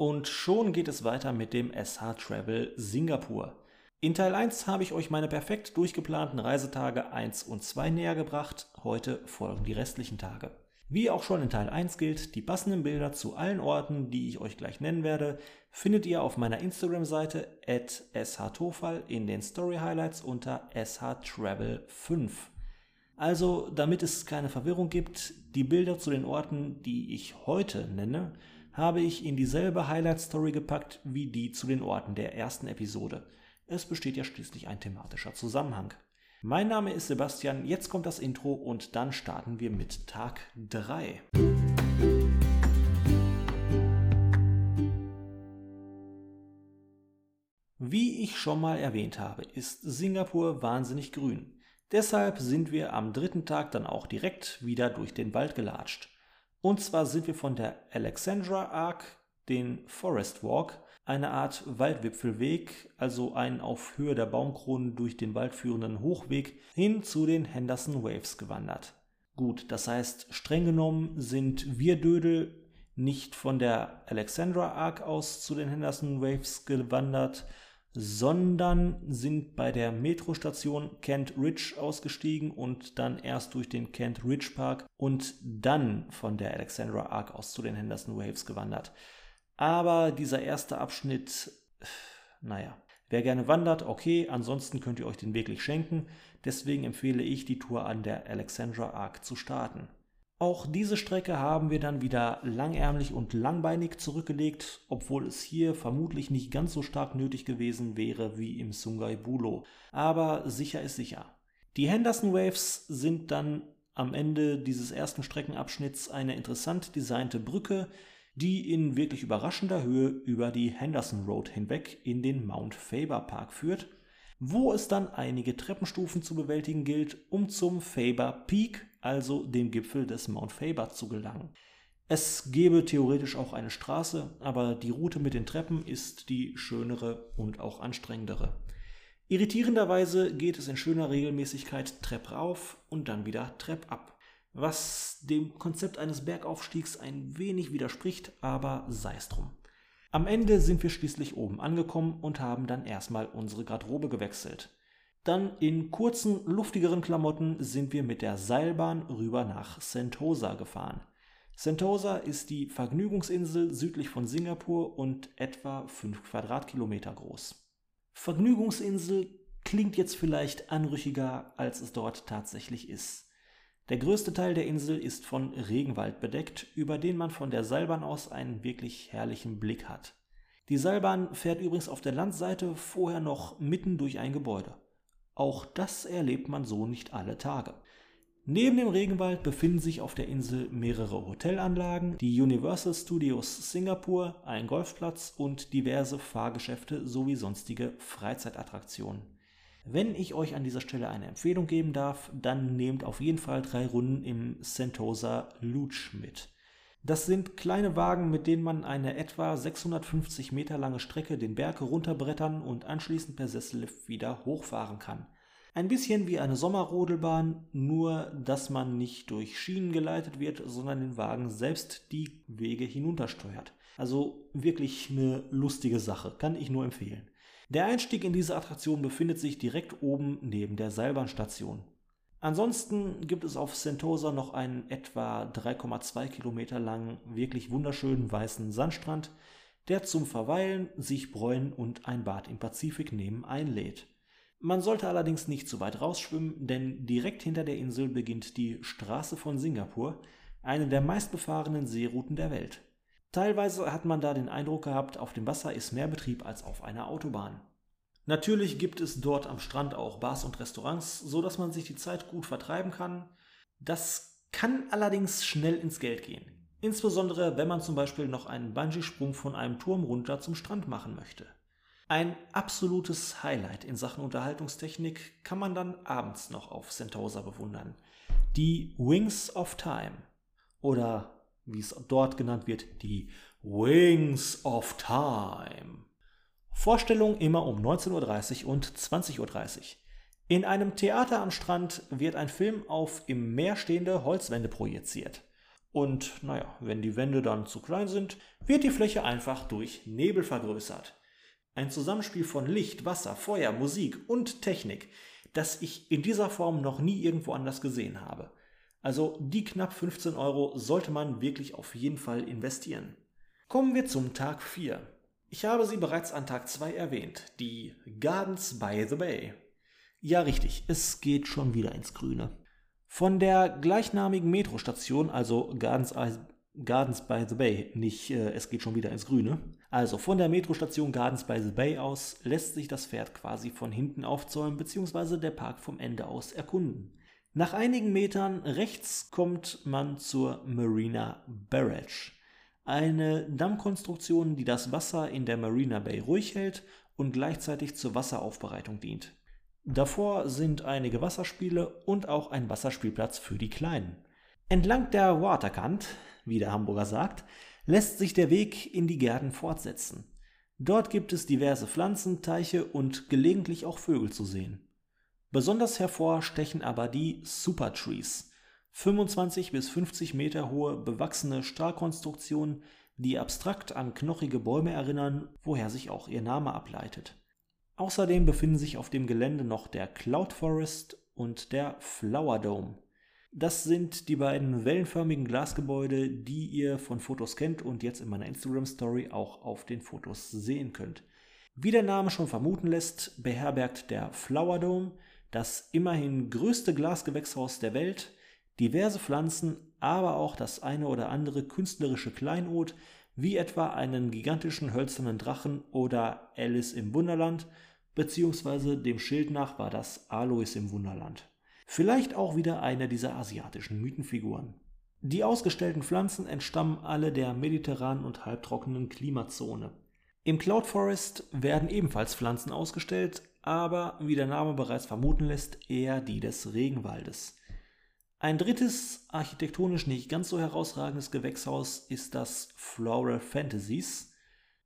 Und schon geht es weiter mit dem SH Travel Singapur. In Teil 1 habe ich euch meine perfekt durchgeplanten Reisetage 1 und 2 näher gebracht. Heute folgen die restlichen Tage. Wie auch schon in Teil 1 gilt, die passenden Bilder zu allen Orten, die ich euch gleich nennen werde, findet ihr auf meiner Instagram-Seite at shtofal in den Story Highlights unter shtravel5. Also, damit es keine Verwirrung gibt, die Bilder zu den Orten, die ich heute nenne, habe ich in dieselbe Highlight-Story gepackt wie die zu den Orten der ersten Episode. Es besteht ja schließlich ein thematischer Zusammenhang. Mein Name ist Sebastian, jetzt kommt das Intro und dann starten wir mit Tag 3. Wie ich schon mal erwähnt habe, ist Singapur wahnsinnig grün. Deshalb sind wir am dritten Tag dann auch direkt wieder durch den Wald gelatscht. Und zwar sind wir von der Alexandra Arc, den Forest Walk, eine Art Waldwipfelweg, also ein auf Höhe der Baumkronen durch den Wald führenden Hochweg, hin zu den Henderson Waves gewandert. Gut, das heißt, streng genommen sind wir Dödel nicht von der Alexandra Arc aus zu den Henderson Waves gewandert, sondern sind bei der Metrostation Kent Ridge ausgestiegen und dann erst durch den Kent Ridge Park und dann von der Alexandra Arc aus zu den Henderson Waves gewandert. Aber dieser erste Abschnitt, naja, wer gerne wandert, okay, ansonsten könnt ihr euch den wirklich schenken. Deswegen empfehle ich, die Tour an der Alexandra Arc zu starten. Auch diese Strecke haben wir dann wieder langärmlich und langbeinig zurückgelegt, obwohl es hier vermutlich nicht ganz so stark nötig gewesen wäre wie im Sungai Bulo. Aber sicher ist sicher. Die Henderson Waves sind dann am Ende dieses ersten Streckenabschnitts eine interessant designte Brücke, die in wirklich überraschender Höhe über die Henderson Road hinweg in den Mount Faber Park führt, wo es dann einige Treppenstufen zu bewältigen gilt, um zum Faber Peak, also dem Gipfel des Mount Faber, zu gelangen. Es gäbe theoretisch auch eine Straße, aber die Route mit den Treppen ist die schönere und auch anstrengendere. Irritierenderweise geht es in schöner Regelmäßigkeit Trepp rauf und dann wieder Trepp ab was dem Konzept eines Bergaufstiegs ein wenig widerspricht, aber sei es drum. Am Ende sind wir schließlich oben angekommen und haben dann erstmal unsere Garderobe gewechselt. Dann in kurzen, luftigeren Klamotten sind wir mit der Seilbahn rüber nach Sentosa gefahren. Sentosa ist die Vergnügungsinsel südlich von Singapur und etwa 5 Quadratkilometer groß. Vergnügungsinsel klingt jetzt vielleicht anrüchiger, als es dort tatsächlich ist. Der größte Teil der Insel ist von Regenwald bedeckt, über den man von der Seilbahn aus einen wirklich herrlichen Blick hat. Die Seilbahn fährt übrigens auf der Landseite vorher noch mitten durch ein Gebäude. Auch das erlebt man so nicht alle Tage. Neben dem Regenwald befinden sich auf der Insel mehrere Hotelanlagen, die Universal Studios Singapur, ein Golfplatz und diverse Fahrgeschäfte sowie sonstige Freizeitattraktionen. Wenn ich euch an dieser Stelle eine Empfehlung geben darf, dann nehmt auf jeden Fall drei Runden im Sentosa Luge mit. Das sind kleine Wagen, mit denen man eine etwa 650 Meter lange Strecke den Berg runterbrettern und anschließend per Sessellift wieder hochfahren kann. Ein bisschen wie eine Sommerrodelbahn, nur dass man nicht durch Schienen geleitet wird, sondern den Wagen selbst die Wege hinuntersteuert. Also wirklich eine lustige Sache, kann ich nur empfehlen. Der Einstieg in diese Attraktion befindet sich direkt oben neben der Seilbahnstation. Ansonsten gibt es auf Sentosa noch einen etwa 3,2 Kilometer langen, wirklich wunderschönen weißen Sandstrand, der zum Verweilen, sich bräunen und ein Bad im Pazifik nehmen einlädt. Man sollte allerdings nicht zu weit rausschwimmen, denn direkt hinter der Insel beginnt die Straße von Singapur, eine der meistbefahrenen Seerouten der Welt. Teilweise hat man da den Eindruck gehabt, auf dem Wasser ist mehr Betrieb als auf einer Autobahn. Natürlich gibt es dort am Strand auch Bars und Restaurants, so dass man sich die Zeit gut vertreiben kann. Das kann allerdings schnell ins Geld gehen. Insbesondere wenn man zum Beispiel noch einen Bungee-Sprung von einem Turm runter zum Strand machen möchte. Ein absolutes Highlight in Sachen Unterhaltungstechnik kann man dann abends noch auf Sentosa bewundern. Die Wings of Time oder wie es dort genannt wird, die Wings of Time. Vorstellung immer um 19.30 Uhr und 20.30 Uhr. In einem Theater am Strand wird ein Film auf im Meer stehende Holzwände projiziert. Und naja, wenn die Wände dann zu klein sind, wird die Fläche einfach durch Nebel vergrößert. Ein Zusammenspiel von Licht, Wasser, Feuer, Musik und Technik, das ich in dieser Form noch nie irgendwo anders gesehen habe. Also die knapp 15 Euro sollte man wirklich auf jeden Fall investieren. Kommen wir zum Tag 4. Ich habe sie bereits an Tag 2 erwähnt, die Gardens by the Bay. Ja, richtig, es geht schon wieder ins Grüne. Von der gleichnamigen Metrostation, also Gardens, Gardens by the Bay, nicht äh, es geht schon wieder ins Grüne. Also von der Metrostation Gardens by the Bay aus lässt sich das Pferd quasi von hinten aufzäumen bzw. der Park vom Ende aus erkunden. Nach einigen Metern rechts kommt man zur Marina Barrage. Eine Dammkonstruktion, die das Wasser in der Marina Bay ruhig hält und gleichzeitig zur Wasseraufbereitung dient. Davor sind einige Wasserspiele und auch ein Wasserspielplatz für die Kleinen. Entlang der Waterkant, wie der Hamburger sagt, lässt sich der Weg in die Gärten fortsetzen. Dort gibt es diverse Pflanzen, Teiche und gelegentlich auch Vögel zu sehen. Besonders hervor stechen aber die Super Trees, 25 bis 50 Meter hohe bewachsene Stahlkonstruktionen, die abstrakt an knochige Bäume erinnern, woher sich auch ihr Name ableitet. Außerdem befinden sich auf dem Gelände noch der Cloud Forest und der Flower Dome. Das sind die beiden wellenförmigen Glasgebäude, die ihr von Fotos kennt und jetzt in meiner Instagram Story auch auf den Fotos sehen könnt. Wie der Name schon vermuten lässt, beherbergt der Flower Dome das immerhin größte Glasgewächshaus der Welt, diverse Pflanzen, aber auch das eine oder andere künstlerische Kleinod, wie etwa einen gigantischen hölzernen Drachen oder Alice im Wunderland, beziehungsweise dem Schild nach war das Alois im Wunderland. Vielleicht auch wieder eine dieser asiatischen Mythenfiguren. Die ausgestellten Pflanzen entstammen alle der mediterranen und halbtrockenen Klimazone. Im Cloud Forest werden ebenfalls Pflanzen ausgestellt, aber wie der Name bereits vermuten lässt, eher die des Regenwaldes. Ein drittes, architektonisch nicht ganz so herausragendes Gewächshaus ist das Floral Fantasies.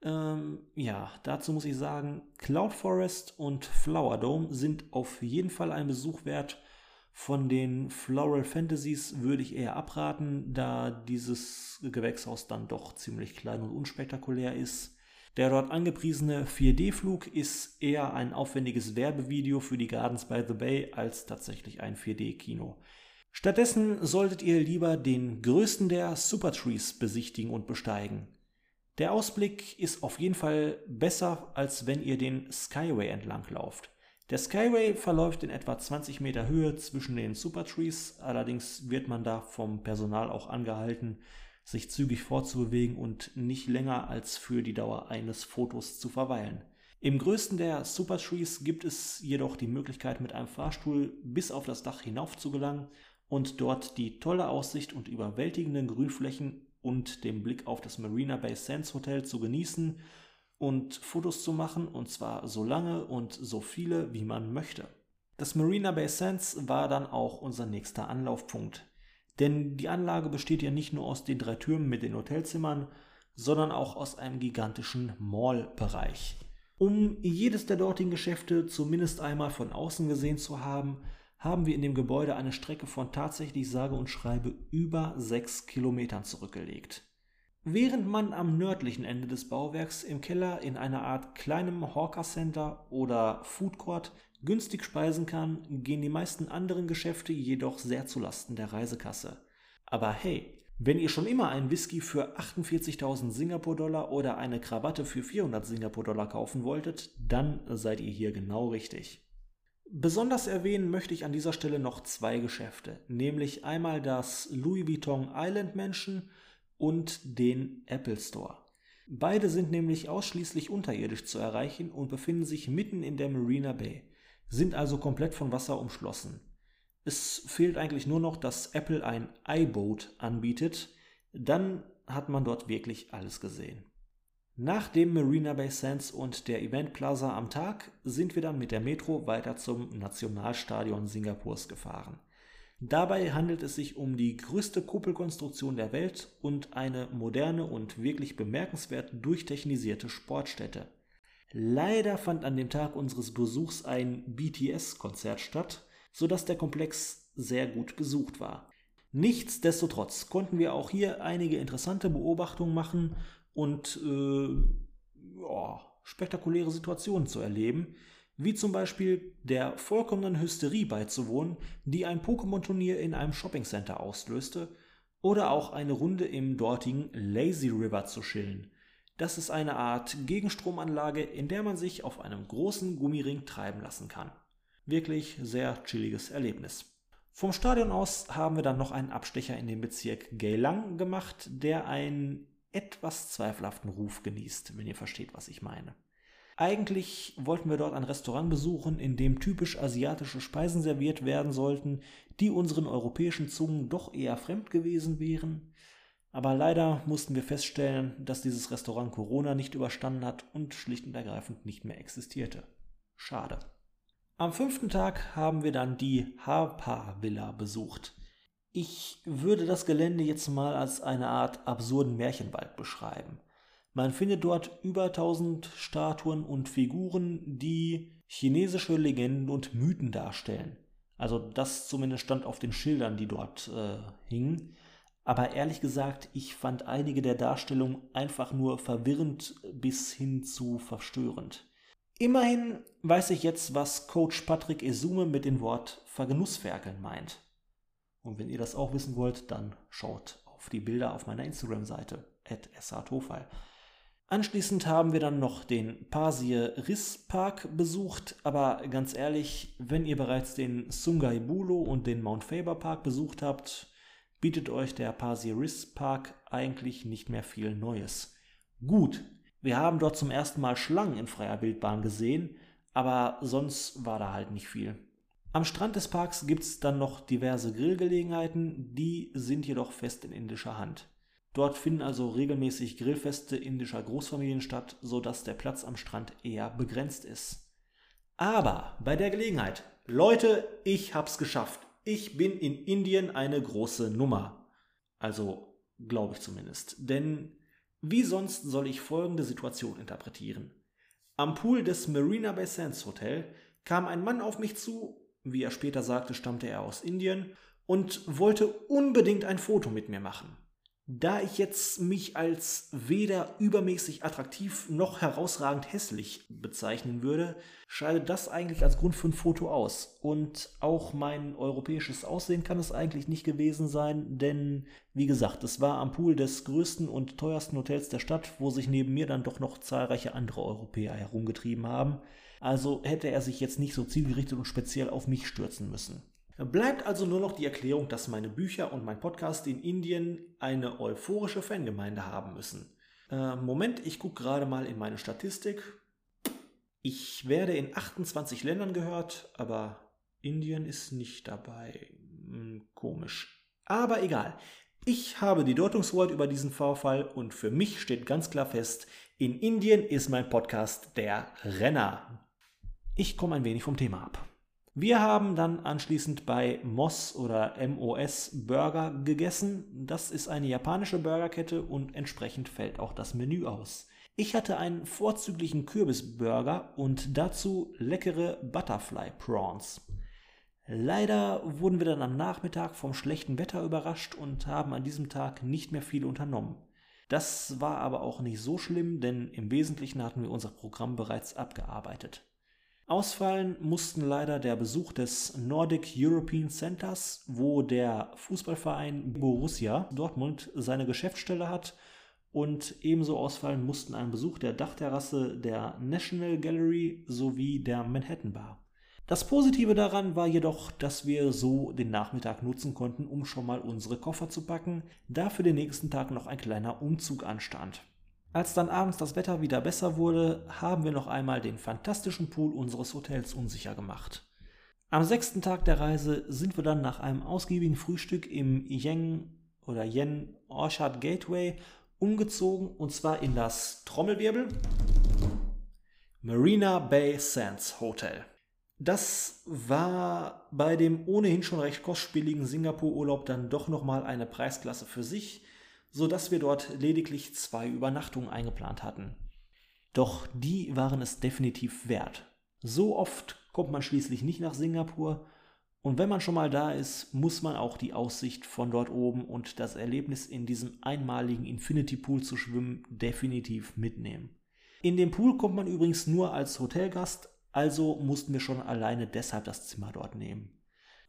Ähm, ja, dazu muss ich sagen, Cloud Forest und Flower Dome sind auf jeden Fall ein Besuch wert. Von den Floral Fantasies würde ich eher abraten, da dieses Gewächshaus dann doch ziemlich klein und unspektakulär ist. Der dort angepriesene 4D-Flug ist eher ein aufwendiges Werbevideo für die Gardens by the Bay als tatsächlich ein 4D-Kino. Stattdessen solltet ihr lieber den größten der Supertrees besichtigen und besteigen. Der Ausblick ist auf jeden Fall besser, als wenn ihr den Skyway entlang lauft. Der Skyway verläuft in etwa 20 Meter Höhe zwischen den Supertrees, allerdings wird man da vom Personal auch angehalten, sich zügig fortzubewegen und nicht länger als für die Dauer eines Fotos zu verweilen. Im größten der Supertrees gibt es jedoch die Möglichkeit, mit einem Fahrstuhl bis auf das Dach hinauf zu gelangen und dort die tolle Aussicht und überwältigenden Grünflächen und den Blick auf das Marina Bay Sands Hotel zu genießen und Fotos zu machen, und zwar so lange und so viele, wie man möchte. Das Marina Bay Sands war dann auch unser nächster Anlaufpunkt. Denn die Anlage besteht ja nicht nur aus den drei Türmen mit den Hotelzimmern, sondern auch aus einem gigantischen Mall-Bereich. Um jedes der dortigen Geschäfte zumindest einmal von außen gesehen zu haben, haben wir in dem Gebäude eine Strecke von tatsächlich sage und schreibe über sechs Kilometern zurückgelegt. Während man am nördlichen Ende des Bauwerks im Keller in einer Art kleinem Hawker Center oder Food Court günstig speisen kann, gehen die meisten anderen Geschäfte jedoch sehr zulasten der Reisekasse. Aber hey, wenn ihr schon immer einen Whisky für 48.000 Singapur-Dollar oder eine Krawatte für 400 Singapur-Dollar kaufen wolltet, dann seid ihr hier genau richtig. Besonders erwähnen möchte ich an dieser Stelle noch zwei Geschäfte, nämlich einmal das Louis Vuitton Island Mansion und den Apple Store. Beide sind nämlich ausschließlich unterirdisch zu erreichen und befinden sich mitten in der Marina Bay sind also komplett von Wasser umschlossen. Es fehlt eigentlich nur noch, dass Apple ein iBoat anbietet, dann hat man dort wirklich alles gesehen. Nach dem Marina Bay Sands und der Event Plaza am Tag sind wir dann mit der Metro weiter zum Nationalstadion Singapurs gefahren. Dabei handelt es sich um die größte Kuppelkonstruktion der Welt und eine moderne und wirklich bemerkenswert durchtechnisierte Sportstätte. Leider fand an dem Tag unseres Besuchs ein BTS-Konzert statt, sodass der Komplex sehr gut besucht war. Nichtsdestotrotz konnten wir auch hier einige interessante Beobachtungen machen und äh, ja, spektakuläre Situationen zu erleben, wie zum Beispiel der vollkommenen Hysterie beizuwohnen, die ein Pokémon-Turnier in einem Shoppingcenter auslöste, oder auch eine Runde im dortigen Lazy River zu chillen. Das ist eine Art Gegenstromanlage, in der man sich auf einem großen Gummiring treiben lassen kann. Wirklich sehr chilliges Erlebnis. Vom Stadion aus haben wir dann noch einen Abstecher in den Bezirk Geylang gemacht, der einen etwas zweifelhaften Ruf genießt, wenn ihr versteht, was ich meine. Eigentlich wollten wir dort ein Restaurant besuchen, in dem typisch asiatische Speisen serviert werden sollten, die unseren europäischen Zungen doch eher fremd gewesen wären. Aber leider mussten wir feststellen, dass dieses Restaurant Corona nicht überstanden hat und schlicht und ergreifend nicht mehr existierte. Schade. Am fünften Tag haben wir dann die Harpa Villa besucht. Ich würde das Gelände jetzt mal als eine Art absurden Märchenwald beschreiben. Man findet dort über 1000 Statuen und Figuren, die chinesische Legenden und Mythen darstellen. Also das zumindest stand auf den Schildern, die dort äh, hingen. Aber ehrlich gesagt, ich fand einige der Darstellungen einfach nur verwirrend bis hin zu verstörend. Immerhin weiß ich jetzt, was Coach Patrick Esume mit dem Wort Vergenussferkeln meint. Und wenn ihr das auch wissen wollt, dann schaut auf die Bilder auf meiner Instagram-Seite, @satofal. Anschließend haben wir dann noch den Pasir Riss Park besucht, aber ganz ehrlich, wenn ihr bereits den Sungai Bulo und den Mount Faber Park besucht habt, bietet euch der Pasir Riss Park eigentlich nicht mehr viel Neues. Gut, wir haben dort zum ersten Mal Schlangen in freier Wildbahn gesehen, aber sonst war da halt nicht viel. Am Strand des Parks gibt es dann noch diverse Grillgelegenheiten, die sind jedoch fest in indischer Hand. Dort finden also regelmäßig Grillfeste indischer Großfamilien statt, sodass der Platz am Strand eher begrenzt ist. Aber bei der Gelegenheit, Leute, ich hab's geschafft. Ich bin in Indien eine große Nummer. Also, glaube ich zumindest. Denn wie sonst soll ich folgende Situation interpretieren? Am Pool des Marina Bay Sands Hotel kam ein Mann auf mich zu, wie er später sagte, stammte er aus Indien und wollte unbedingt ein Foto mit mir machen. Da ich jetzt mich als weder übermäßig attraktiv noch herausragend hässlich bezeichnen würde, scheidet das eigentlich als Grund für ein Foto aus. Und auch mein europäisches Aussehen kann es eigentlich nicht gewesen sein, denn wie gesagt, es war am Pool des größten und teuersten Hotels der Stadt, wo sich neben mir dann doch noch zahlreiche andere Europäer herumgetrieben haben. Also hätte er sich jetzt nicht so zielgerichtet und speziell auf mich stürzen müssen. Bleibt also nur noch die Erklärung, dass meine Bücher und mein Podcast in Indien eine euphorische Fangemeinde haben müssen. Äh, Moment, ich gucke gerade mal in meine Statistik. Ich werde in 28 Ländern gehört, aber Indien ist nicht dabei. Hm, komisch. Aber egal. Ich habe die Deutungshoheit über diesen Vorfall und für mich steht ganz klar fest, in Indien ist mein Podcast der Renner. Ich komme ein wenig vom Thema ab. Wir haben dann anschließend bei Moss oder MOS Burger gegessen. Das ist eine japanische Burgerkette und entsprechend fällt auch das Menü aus. Ich hatte einen vorzüglichen Kürbisburger und dazu leckere Butterfly Prawns. Leider wurden wir dann am Nachmittag vom schlechten Wetter überrascht und haben an diesem Tag nicht mehr viel unternommen. Das war aber auch nicht so schlimm, denn im Wesentlichen hatten wir unser Programm bereits abgearbeitet. Ausfallen mussten leider der Besuch des Nordic European Centers, wo der Fußballverein Borussia Dortmund seine Geschäftsstelle hat, und ebenso ausfallen mussten ein Besuch der Dachterrasse der National Gallery sowie der Manhattan Bar. Das Positive daran war jedoch, dass wir so den Nachmittag nutzen konnten, um schon mal unsere Koffer zu packen, da für den nächsten Tag noch ein kleiner Umzug anstand. Als dann abends das Wetter wieder besser wurde, haben wir noch einmal den fantastischen Pool unseres Hotels unsicher gemacht. Am sechsten Tag der Reise sind wir dann nach einem ausgiebigen Frühstück im Yen oder Yen Orchard Gateway umgezogen und zwar in das Trommelwirbel Marina Bay Sands Hotel. Das war bei dem ohnehin schon recht kostspieligen Singapur-Urlaub dann doch nochmal eine Preisklasse für sich sodass wir dort lediglich zwei Übernachtungen eingeplant hatten. Doch die waren es definitiv wert. So oft kommt man schließlich nicht nach Singapur Und wenn man schon mal da ist, muss man auch die Aussicht von dort oben und das Erlebnis in diesem einmaligen Infinity Pool zu schwimmen definitiv mitnehmen. In den Pool kommt man übrigens nur als Hotelgast, also mussten wir schon alleine deshalb das Zimmer dort nehmen.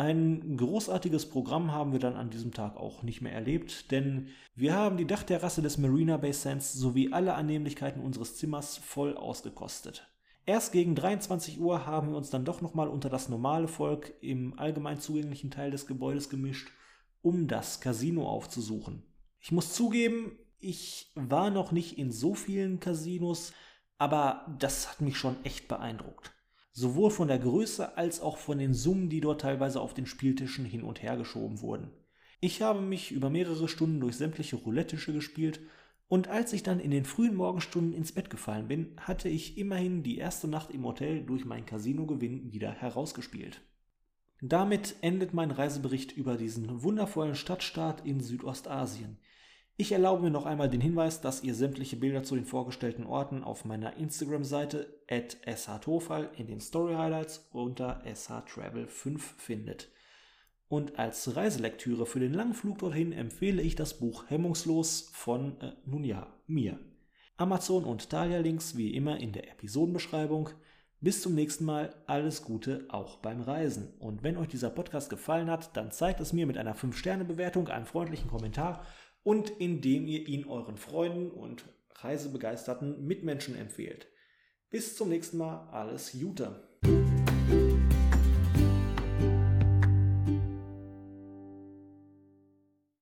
Ein großartiges Programm haben wir dann an diesem Tag auch nicht mehr erlebt, denn wir haben die Dachterrasse des Marina Bay Sands sowie alle Annehmlichkeiten unseres Zimmers voll ausgekostet. Erst gegen 23 Uhr haben wir uns dann doch nochmal unter das normale Volk im allgemein zugänglichen Teil des Gebäudes gemischt, um das Casino aufzusuchen. Ich muss zugeben, ich war noch nicht in so vielen Casinos, aber das hat mich schon echt beeindruckt. Sowohl von der Größe als auch von den Summen, die dort teilweise auf den Spieltischen hin und her geschoben wurden. Ich habe mich über mehrere Stunden durch sämtliche Roulette-Tische gespielt und als ich dann in den frühen Morgenstunden ins Bett gefallen bin, hatte ich immerhin die erste Nacht im Hotel durch meinen Casino-Gewinn wieder herausgespielt. Damit endet mein Reisebericht über diesen wundervollen Stadtstaat in Südostasien. Ich erlaube mir noch einmal den Hinweis, dass ihr sämtliche Bilder zu den vorgestellten Orten auf meiner Instagram-Seite at shtofal in den Story Highlights unter shtravel5 findet. Und als Reiselektüre für den langen Flug dorthin empfehle ich das Buch Hemmungslos von, äh, nun ja, mir. Amazon und Thalia-Links wie immer in der Episodenbeschreibung. Bis zum nächsten Mal, alles Gute auch beim Reisen. Und wenn euch dieser Podcast gefallen hat, dann zeigt es mir mit einer 5-Sterne-Bewertung, einem freundlichen Kommentar und indem ihr ihn euren Freunden und reisebegeisterten Mitmenschen empfehlt. Bis zum nächsten Mal, alles Gute.